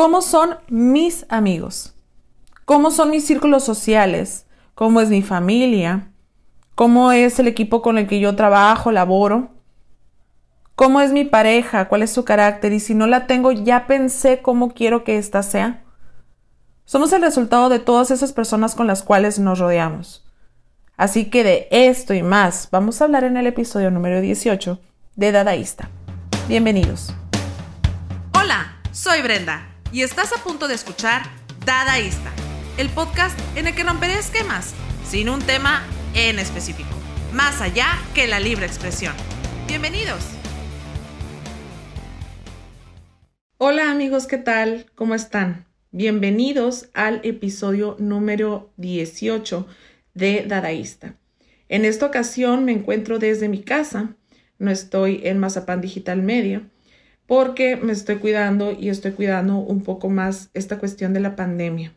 ¿Cómo son mis amigos? ¿Cómo son mis círculos sociales? ¿Cómo es mi familia? ¿Cómo es el equipo con el que yo trabajo, laboro? ¿Cómo es mi pareja? ¿Cuál es su carácter? Y si no la tengo, ya pensé cómo quiero que ésta sea. Somos el resultado de todas esas personas con las cuales nos rodeamos. Así que de esto y más vamos a hablar en el episodio número 18 de Dadaísta. Bienvenidos. Hola, soy Brenda y estás a punto de escuchar Dadaísta, el podcast en el que romperé esquemas sin un tema en específico, más allá que la libre expresión. Bienvenidos. Hola amigos, ¿qué tal? ¿Cómo están? Bienvenidos al episodio número 18 de Dadaísta. En esta ocasión me encuentro desde mi casa, no estoy en Mazapán Digital Media, porque me estoy cuidando y estoy cuidando un poco más esta cuestión de la pandemia,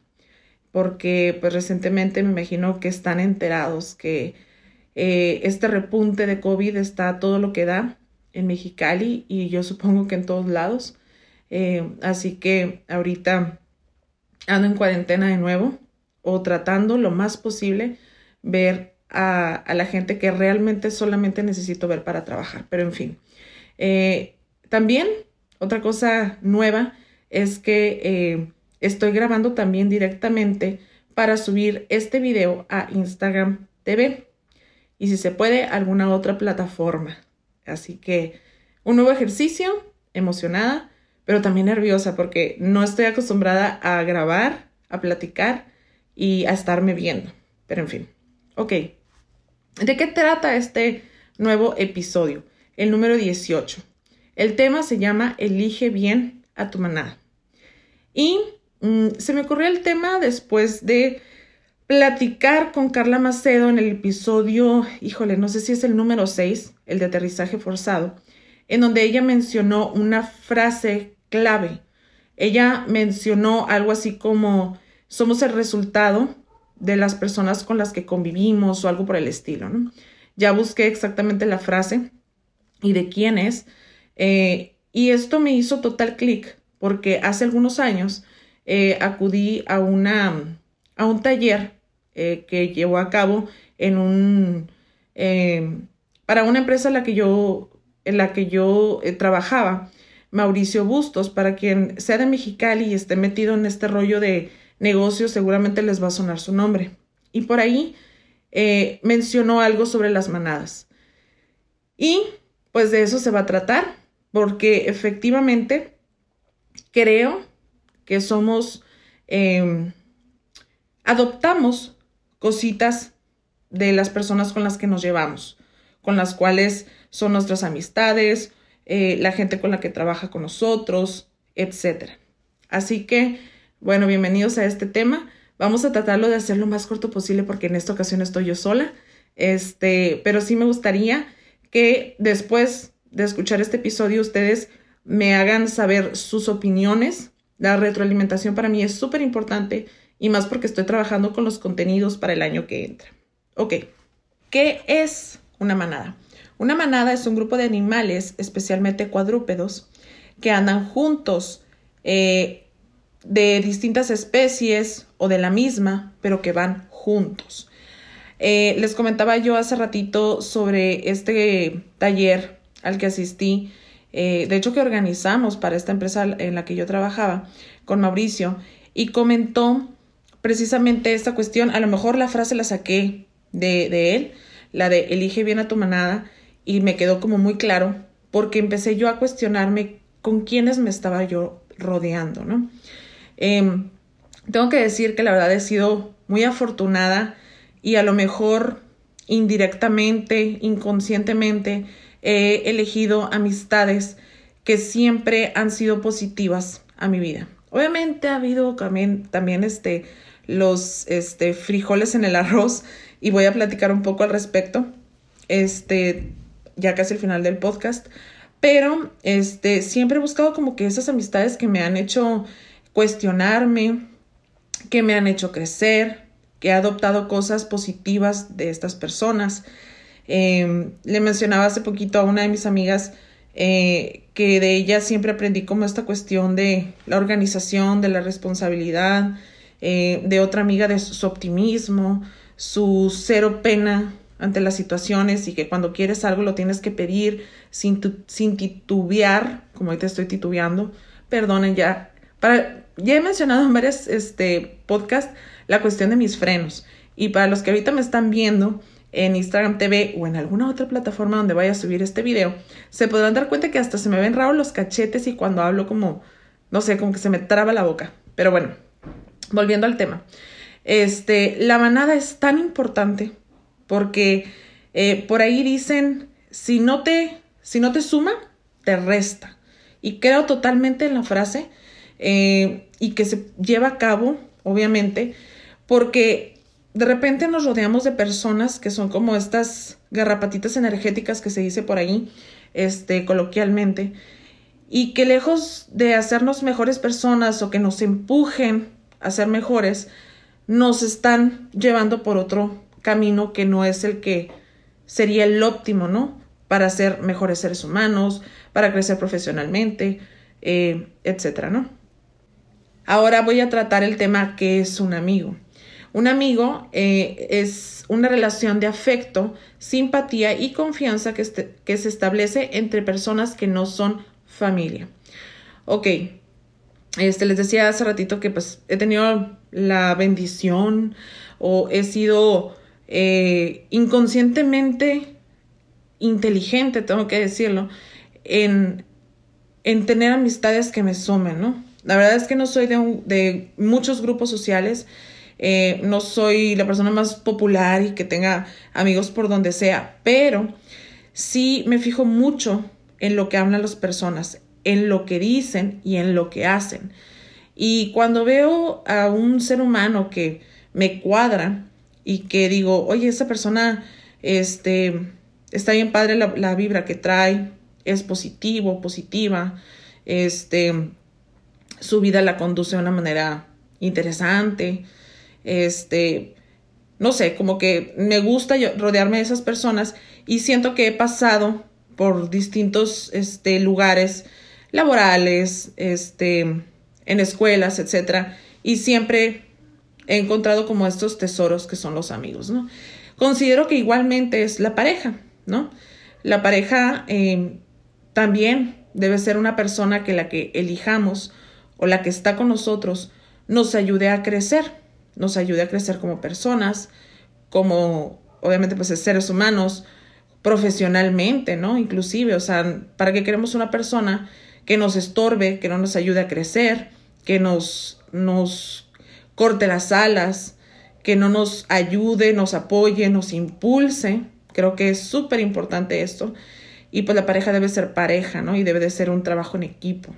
porque pues recientemente me imagino que están enterados que eh, este repunte de COVID está todo lo que da en Mexicali y yo supongo que en todos lados. Eh, así que ahorita ando en cuarentena de nuevo o tratando lo más posible ver a, la gente que realmente solamente necesito ver para trabajar. Pero en fin, eh, también otra cosa nueva es que eh, estoy grabando también directamente para subir este video a Instagram TV y si se puede alguna otra plataforma. Así que un nuevo ejercicio, emocionada pero también nerviosa porque no estoy acostumbrada a grabar, a platicar y a estarme viendo. Pero en fin, ok. ¿De qué trata este nuevo episodio? El número 18. El tema se llama Elige bien a tu manada. Y mm, se me ocurrió el tema después de platicar con Carla Macedo en el episodio, híjole, no sé si es el número 6, el de aterrizaje forzado, en donde ella mencionó una frase clave. Ella mencionó algo así como somos el resultado de las personas con las que convivimos o algo por el estilo. Ya busqué exactamente la frase y de quién es. Eh, y esto me hizo total clic porque hace algunos años eh, acudí a, una, a un taller eh, que llevó a cabo en un, para una empresa en la que yo en la que yo trabajaba, Mauricio Bustos, para quien sea de Mexicali y esté metido en este rollo de negocios, seguramente les va a sonar su nombre. Y por ahí mencionó algo sobre las manadas. Y pues de eso se va a tratar, porque efectivamente creo que somos, em, adoptamos cositas de las personas con las que nos llevamos, con las cuales son nuestras amistades, eh, la gente con la que trabaja con nosotros, etc. Así que, bueno, bienvenidos a este tema. Vamos a tratarlo de hacer lo más corto posible porque en esta ocasión estoy yo sola. Este, pero sí me gustaría que después de escuchar este episodio ustedes me hagan saber sus opiniones. La retroalimentación para mí es súper importante y más porque estoy trabajando con los contenidos para el año que entra. Ok, ¿qué es una manada? Una manada es un grupo de animales, especialmente cuadrúpedos, que andan juntos eh, de distintas especies o de la misma, pero que van juntos. Eh, les comentaba yo hace ratito sobre este taller al que asistí, eh, de hecho que organizamos para esta empresa en la que yo trabajaba con Mauricio, y comentó precisamente esta cuestión, a lo mejor la frase la saqué de, de él, la de elige bien a tu manada, y me quedó como muy claro porque empecé yo a cuestionarme con quiénes me estaba yo rodeando, ¿no? Em, tengo que decir que la verdad he sido muy afortunada y a lo mejor indirectamente, inconscientemente, he elegido amistades que siempre han sido positivas a mi vida. Obviamente ha habido también, también este, los este, frijoles en el arroz y voy a platicar un poco al respecto. Este, ya casi el final del podcast, pero este, siempre he buscado como que esas amistades que me han hecho cuestionarme, que me han hecho crecer, que he adoptado cosas positivas de estas personas. Em, le mencionaba hace poquito a una de mis amigas eh, que de ella siempre aprendí como esta cuestión de la organización, de la responsabilidad, eh, de otra amiga de su optimismo, su cero pena ante las situaciones y que cuando quieres algo lo tienes que pedir sin, titubear, como ahorita estoy titubeando, perdonen ya. Para, ya he mencionado en varios este, podcasts la cuestión de mis frenos. Y para los que ahorita me están viendo en Instagram TV o en alguna otra plataforma donde vaya a subir este video, se podrán dar cuenta que hasta se me ven raros los cachetes y cuando hablo como, no sé, como que se me traba la boca. Pero bueno, volviendo al tema. Este, la manada es tan importante porque eh, por ahí dicen, si no te, si no te suma, te resta. Y creo totalmente en la frase eh, y que se lleva a cabo, obviamente, porque de repente nos rodeamos de personas que son como estas garrapatitas energéticas que se dice por ahí, este, coloquialmente, y que lejos de hacernos mejores personas o que nos empujen a ser mejores, nos están llevando por otro camino que no es el que sería el óptimo, ¿no? Para ser mejores seres humanos, para crecer profesionalmente, eh, etcétera, ¿no? Ahora voy a tratar el tema que es un amigo. Un amigo eh, es una relación de afecto, simpatía y confianza que, este, que se establece entre personas que no son familia. Ok, este, les decía hace ratito que pues he tenido la bendición o he sido eh, inconscientemente inteligente, tengo que decirlo, en, en tener amistades que me sumen, ¿no? La verdad es que no soy de, de muchos grupos sociales, eh, no soy la persona más popular y que tenga amigos por donde sea, pero sí me fijo mucho en lo que hablan las personas, en lo que dicen y en lo que hacen. Y cuando veo a un ser humano que me cuadra y que digo, oye, esa persona, este, está bien padre la, vibra que trae, es positivo, positiva, este, su vida la conduce de una manera interesante, este, no sé, como que me gusta rodearme de esas personas y siento que he pasado por distintos este, lugares laborales, este, en escuelas, etcétera, y siempre he encontrado como estos tesoros que son los amigos, ¿no? Considero que igualmente es la pareja, ¿no? La pareja eh, también debe ser una persona que la que elijamos o la que está con nosotros nos ayude a crecer, nos ayude a crecer como personas, como obviamente pues seres humanos, profesionalmente, ¿no? Inclusive, o sea, ¿para qué queremos una persona que nos estorbe, que no nos ayude a crecer, que nos, nos corte las alas, que no nos ayude, nos apoye, nos impulse? Creo que es súper importante esto. Y pues la pareja debe ser pareja, ¿no? Y debe de ser un trabajo en equipo.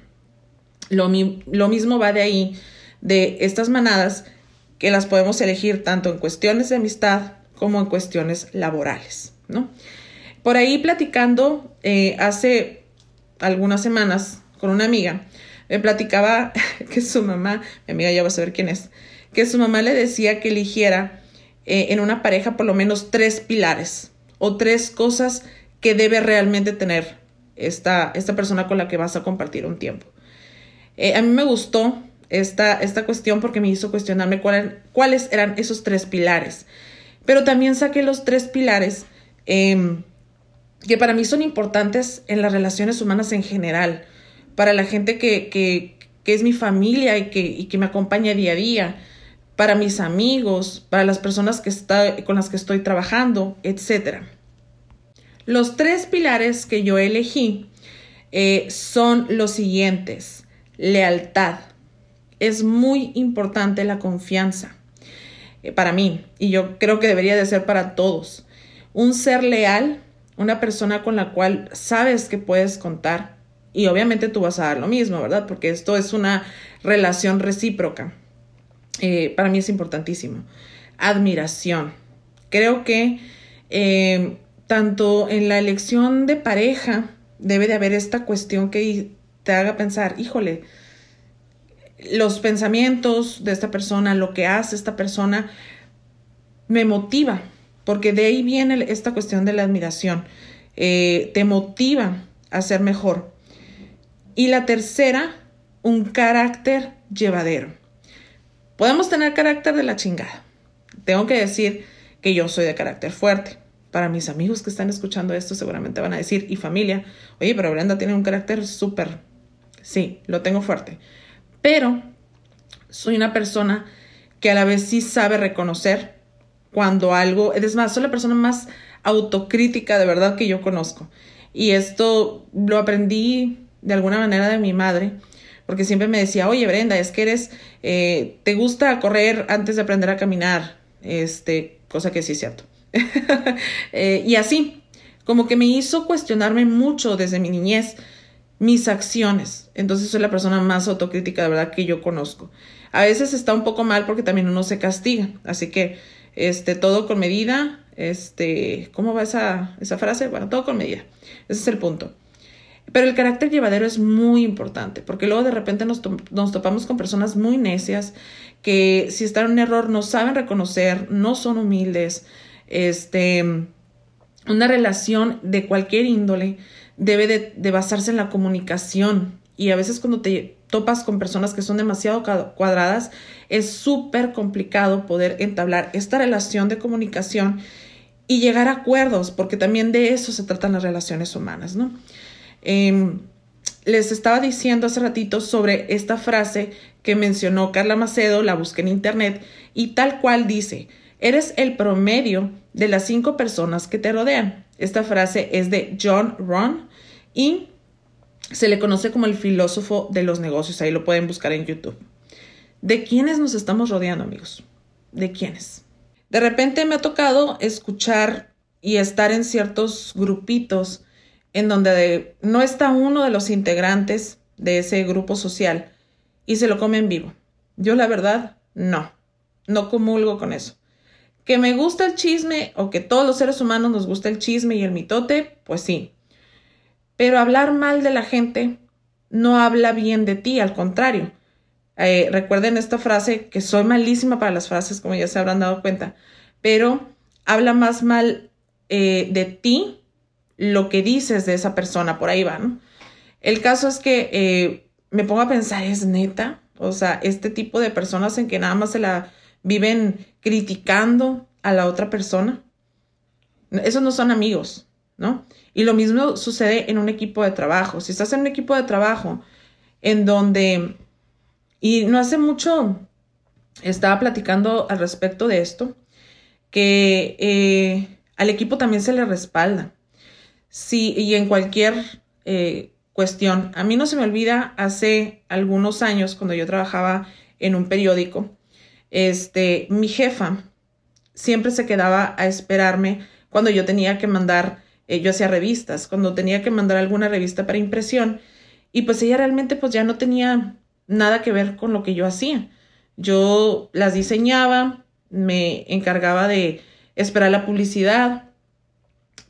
Lo, lo mismo va de ahí, de estas manadas que las podemos elegir tanto en cuestiones de amistad como en cuestiones laborales, ¿no? Por ahí platicando eh, hace algunas semanas con una amiga, me platicaba que su mamá, mi amiga ya va a saber quién es, que su mamá le decía que eligiera eh, en una pareja por lo menos tres pilares o tres cosas que debe realmente tener esta, esta persona con la que vas a compartir un tiempo. Eh, a mí me gustó esta, esta cuestión porque me hizo cuestionarme cuáles eran esos tres pilares. Pero también saqué los tres pilares em, que para mí son importantes en las relaciones humanas en general, para la gente que, que, que es mi familia y que, y que, me acompaña día a día, para mis amigos, para las personas que está, con las que estoy trabajando, etc. Los tres pilares que yo elegí eh, son los siguientes lealtad. Es muy importante la confianza eh, para mí y yo creo que debería de ser para todos. Un ser leal, una persona con la cual sabes que puedes contar y obviamente tú vas a dar lo mismo, ¿verdad? Porque esto es una relación recíproca. Eh, para mí es importantísimo. Admiración. Creo que eh, tanto en la elección de pareja debe de haber esta cuestión que te haga pensar, híjole, los pensamientos de esta persona, lo que hace esta persona, me motiva, porque de ahí viene esta cuestión de la admiración. Eh, te motiva a ser mejor. Y la tercera, un carácter llevadero. Podemos tener carácter de la chingada. Tengo que decir que yo soy de carácter fuerte. Para mis amigos que están escuchando esto seguramente van a decir, y familia, oye, pero Brenda tiene un carácter súper, sí, lo tengo fuerte. Pero soy una persona que a la vez sí sabe reconocer cuando algo, es más, soy la persona más autocrítica de verdad que yo conozco. Y esto lo aprendí de alguna manera de mi madre, porque siempre me decía, oye Brenda, es que eres, eh, te gusta correr antes de aprender a caminar, este, cosa que sí es cierto. Eh, y así, como que me hizo cuestionarme mucho desde mi niñez mis acciones. Entonces soy la persona más autocrítica de verdad que yo conozco. A veces está un poco mal porque también uno se castiga. Así que, este, todo con medida. Este, ¿cómo va esa, esa frase? Bueno, todo con medida. Ese es el punto. Pero el carácter llevadero es muy importante, porque luego de repente nos, nos, topamos con personas muy necias que si están en un error no saben reconocer, no son humildes. Este, una relación de cualquier índole debe de, de basarse en la comunicación. Y a veces cuando te topas con personas que son demasiado cuadradas, es súper complicado poder entablar esta relación de comunicación y llegar a acuerdos, porque también de eso se tratan las relaciones humanas, ¿no? Em, les estaba diciendo hace ratito sobre esta frase que mencionó Carla Macedo, la busqué en internet, y tal cual dice, eres el promedio de las cinco personas que te rodean. Esta frase es de John Ron y se le conoce como el filósofo de los negocios, ahí lo pueden buscar en YouTube. ¿De quiénes nos estamos rodeando, amigos? ¿De quiénes? De repente me ha tocado escuchar y estar en ciertos grupitos en donde no está uno de los integrantes de ese grupo social y se lo comen vivo. Yo la verdad, no, no comulgo con eso. Que me gusta el chisme o que todos los seres humanos nos gusta el chisme y el mitote, pues sí. Pero hablar mal de la gente no habla bien de ti, al contrario. Eh, recuerden esta frase, que soy malísima para las frases, como ya se habrán dado cuenta, pero habla más mal eh, de ti lo que dices de esa persona, por ahí va, ¿no? El caso es que eh, me pongo a pensar, ¿es neta? O sea, este tipo de personas en que nada más se la viven criticando a la otra persona. Esos no son amigos, ¿no? Y lo mismo sucede en un equipo de trabajo. Si estás en un equipo de trabajo en donde, y no hace mucho estaba platicando al respecto de esto, que eh, al equipo también se le respalda. Sí, y en cualquier eh, cuestión. A mí no se me olvida hace algunos años, cuando yo trabajaba en un periódico, este, mi jefa siempre se quedaba a esperarme cuando yo tenía que mandar, eh, yo hacía revistas, cuando tenía que mandar alguna revista para impresión, y pues ella realmente pues ya no tenía nada que ver con lo que yo hacía. Yo las diseñaba, me encargaba de esperar la publicidad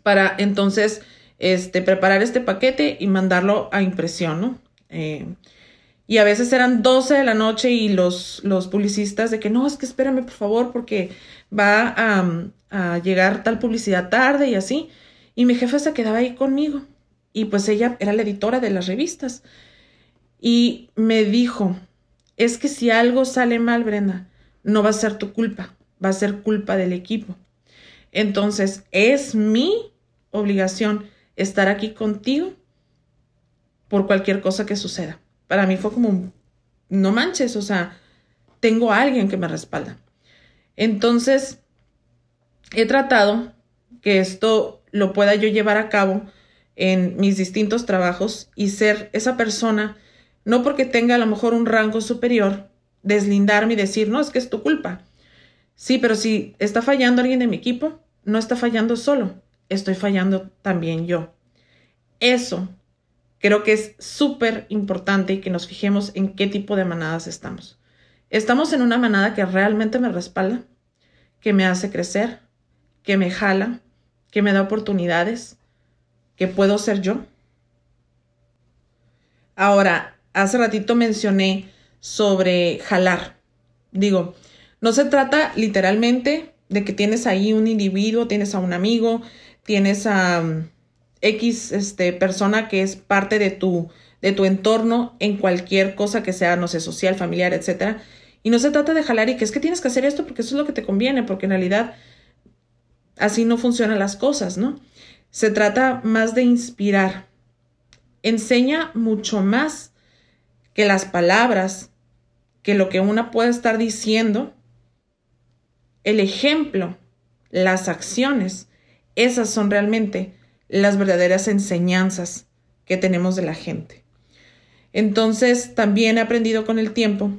para entonces este, preparar este paquete y mandarlo a impresión, ¿no? Eh, y a veces eran 12 de la noche y los, los publicistas de que no, es que espérame por favor porque va a, a llegar tal publicidad tarde y así. Y mi jefa se quedaba ahí conmigo. Y pues ella era la editora de las revistas. Y me dijo, es que si algo sale mal, Brenda, no va a ser tu culpa, va a ser culpa del equipo. Entonces, es mi obligación estar aquí contigo por cualquier cosa que suceda. Para mí fue como, no manches, o sea, tengo a alguien que me respalda. Entonces, he tratado que esto lo pueda yo llevar a cabo en mis distintos trabajos y ser esa persona, no porque tenga a lo mejor un rango superior, deslindarme y decir, no, es que es tu culpa. Sí, pero si está fallando alguien de mi equipo, no está fallando solo, estoy fallando también yo. Eso creo que es súper importante que nos fijemos en qué tipo de manadas estamos. ¿Estamos en una manada que realmente me respalda, que me hace crecer, que me jala, que me da oportunidades, que puedo ser yo? Ahora, hace ratito mencioné sobre jalar. Digo, no se trata literalmente de que tienes ahí un individuo, tienes a un amigo, tienes a, X este, persona que es parte de tu, de tu entorno en cualquier cosa que sea, no sé, social, familiar, etcétera. Y no se trata de jalar y que es que tienes que hacer esto porque eso es lo que te conviene, porque en realidad así no funcionan las cosas, ¿no? Se trata más de inspirar. Enseña mucho más que las palabras, que lo que una puede estar diciendo. El ejemplo, las acciones, esas son realmente las verdaderas enseñanzas que tenemos de la gente. Entonces, también he aprendido con el tiempo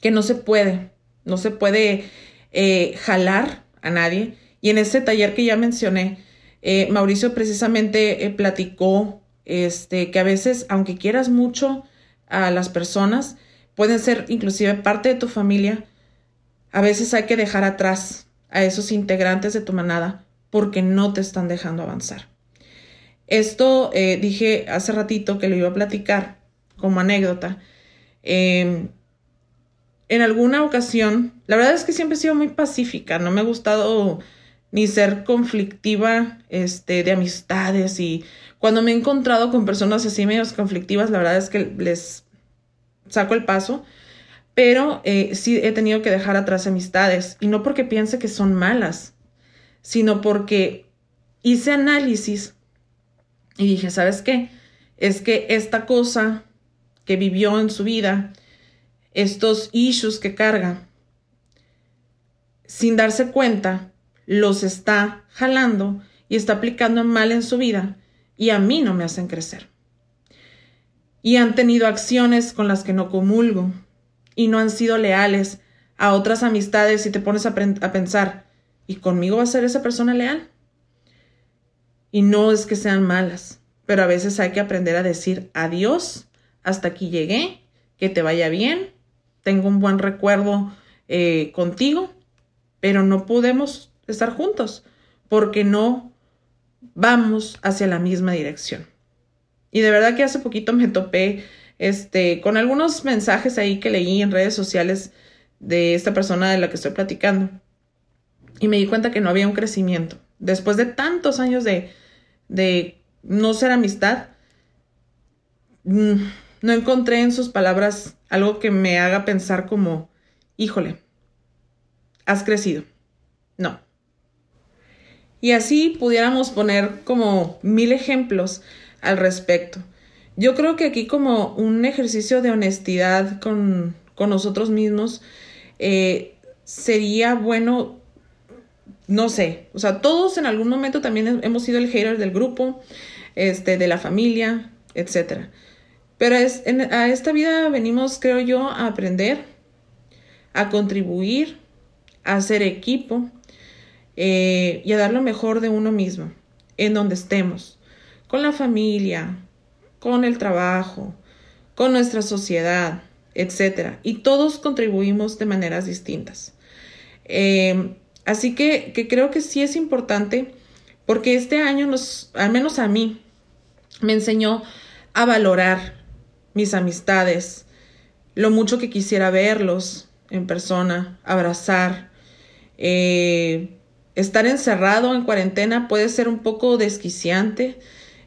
que no se puede, no se puede eh, jalar a nadie. Y en ese taller que ya mencioné, eh, Mauricio precisamente eh, platicó este, que a veces, aunque quieras mucho a las personas, pueden ser inclusive parte de tu familia, a veces hay que dejar atrás a esos integrantes de tu manada porque no te están dejando avanzar. Esto dije hace ratito que lo iba a platicar como anécdota. Eh, en alguna ocasión, la verdad es que siempre he sido muy pacífica, no me ha gustado ni ser conflictiva este, de amistades y cuando me he encontrado con personas así medios conflictivas, la verdad es que les saco el paso, pero eh, sí he tenido que dejar atrás amistades y no porque piense que son malas, sino porque hice análisis y dije, ¿sabes qué? Es que esta cosa que vivió en su vida estos issues que carga, sin darse cuenta, los está jalando y está aplicando mal en su vida y a mí no me hacen crecer. Y han tenido acciones con las que no comulgo y no han sido leales a otras amistades y te pones a, pensar, ¿y conmigo va a ser esa persona leal? Y no es que sean malas, pero a veces hay que aprender a decir adiós, hasta aquí llegué, que te vaya bien tengo un buen recuerdo eh, contigo, pero no podemos estar juntos porque no vamos hacia la misma dirección. Y de verdad que hace poquito me topé este, con algunos mensajes ahí que leí en redes sociales de esta persona de la que estoy platicando. Y me di cuenta que no había un crecimiento. Después de tantos años de, de no ser amistad, mm, no encontré en sus palabras algo que me haga pensar como, híjole, has crecido. No. Y así pudiéramos poner como mil ejemplos al respecto. Yo creo que aquí como un ejercicio de honestidad con, nosotros mismos eh, sería bueno, no sé, o sea, todos en algún momento también hemos sido el hater del grupo, este, de la familia, etcétera. Pero es, a esta vida venimos, creo yo, a aprender, a contribuir, a hacer equipo eh, y a dar lo mejor de uno mismo, en donde estemos, con la familia, con el trabajo, con nuestra sociedad, etc. Y todos contribuimos de maneras distintas. Eh, así que, que creo que sí es importante porque este año nos, al menos a mí, me enseñó a valorar mis amistades, lo mucho que quisiera verlos en persona, abrazar. Eh, estar encerrado en cuarentena puede ser un poco desquiciante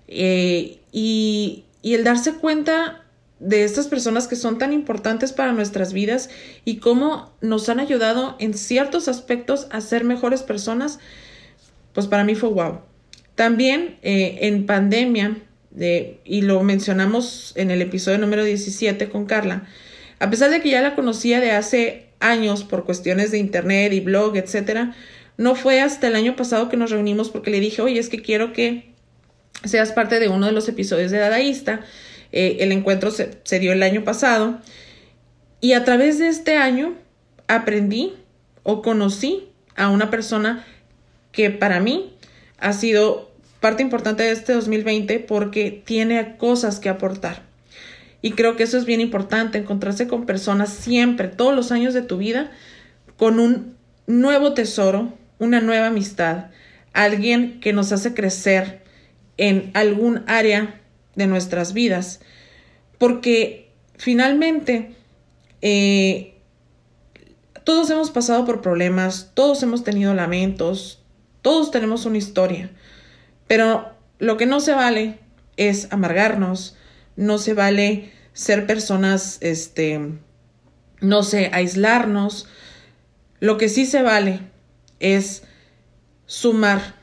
eh, y, el darse cuenta de estas personas que son tan importantes para nuestras vidas y cómo nos han ayudado en ciertos aspectos a ser mejores personas, pues para mí fue wow. También eh, en pandemia y lo mencionamos en el episodio número 17 con Carla, a pesar de que ya la conocía de hace años por cuestiones de internet y blog, etcétera, no fue hasta el año pasado que nos reunimos porque le dije, oye, es que quiero que seas parte de uno de los episodios de Dadaísta. Eh, el encuentro se, se dio el año pasado y a través de este año aprendí o conocí a una persona que para mí ha sido parte importante de este 2020 porque tiene cosas que aportar. Y creo que eso es bien importante, encontrarse con personas siempre, todos los años de tu vida, con un nuevo tesoro, una nueva amistad, alguien que nos hace crecer en algún área de nuestras vidas. Porque finalmente eh, todos hemos pasado por problemas, todos hemos tenido lamentos, todos tenemos una historia. Pero lo que no se vale es amargarnos, no se vale ser personas, este, no sé, aislarnos. Lo que sí se vale es sumar,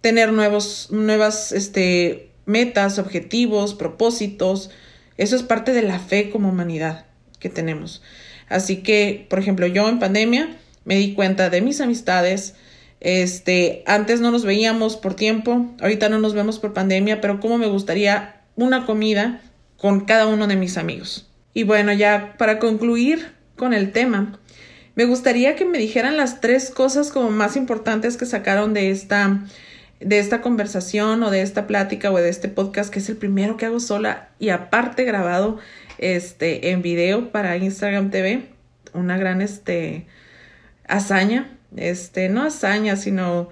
tener nuevos, nuevas, este, metas, objetivos, propósitos. Eso es parte de la fe como humanidad que tenemos. Así que, por ejemplo, yo en pandemia me di cuenta de mis amistades. Este, antes no nos veíamos por tiempo, ahorita no nos vemos por pandemia, pero cómo me gustaría una comida con cada uno de mis amigos. Y bueno, ya para concluir con el tema, me gustaría que me dijeran las tres cosas como más importantes que sacaron de esta de esta conversación o de esta plática o de este podcast que es el primero que hago sola y aparte grabado este en video para Instagram TV, una gran este hazaña, este no hazaña, sino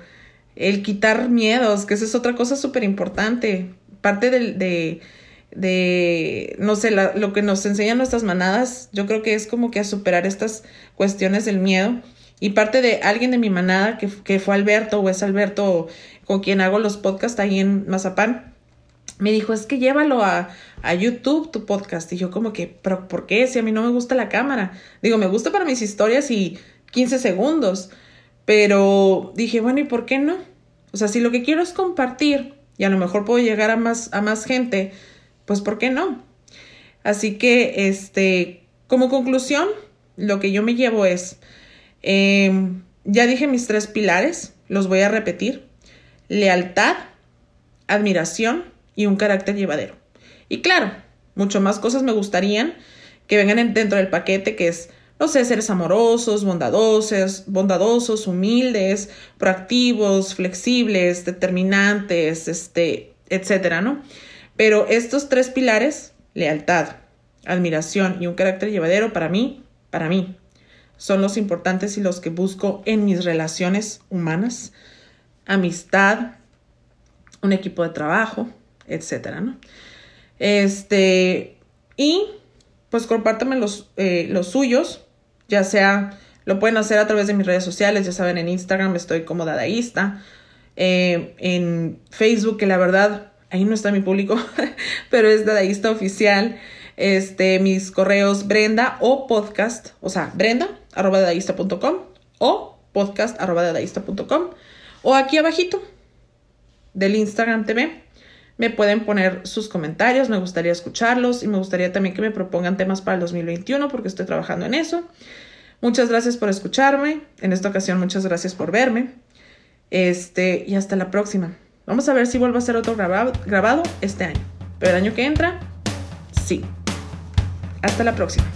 el quitar miedos, que esa es otra cosa súper importante parte de, de, no sé, lo que nos enseñan nuestras manadas, yo creo que es como que a superar estas cuestiones del miedo. Y parte de alguien de mi manada, que, que fue Alberto, o es Alberto con quien hago los podcasts ahí en Mazapán, me dijo, es que llévalo a, a YouTube tu podcast. Y yo como que, pero ¿por qué? Si a mí no me gusta la cámara. Digo, me gusta para mis historias y 15 segundos. Pero dije, bueno, ¿y por qué no? O sea, si lo que quiero es compartir y a lo mejor puedo llegar a más, a más gente, pues ¿por qué no? Así que, este, como conclusión, lo que yo me llevo es, em, ya dije mis tres pilares, los voy a repetir, lealtad, admiración y un carácter llevadero. Y claro, mucho más cosas me gustarían que vengan dentro del paquete, que es no sé, seres amorosos, bondadosos, bondadosos, humildes, proactivos, flexibles, determinantes, este, etcétera, ¿no? Pero estos tres pilares, lealtad, admiración y un carácter llevadero, para mí, para mí, son los importantes y los que busco en mis relaciones humanas, amistad, un equipo de trabajo, etcétera, ¿no? Este, y pues compártame los, eh, los suyos, ya sea lo pueden hacer a través de mis redes sociales, ya saben, en Instagram estoy como dadaísta, eh, en Facebook, que la verdad, ahí no está mi público, pero es dadaísta oficial, este, mis correos brenda o podcast, o sea, brenda arroba dadaísta.com o podcast arroba dadaísta.com o aquí abajito del Instagram TV me pueden poner sus comentarios, me gustaría escucharlos y me gustaría también que me propongan temas para el 2021 porque estoy trabajando en eso. Muchas gracias por escucharme. En esta ocasión, muchas gracias por verme. Este, y hasta la próxima. Vamos a ver si vuelvo a hacer otro grabado, grabado este año. Pero el año que entra, sí. Hasta la próxima.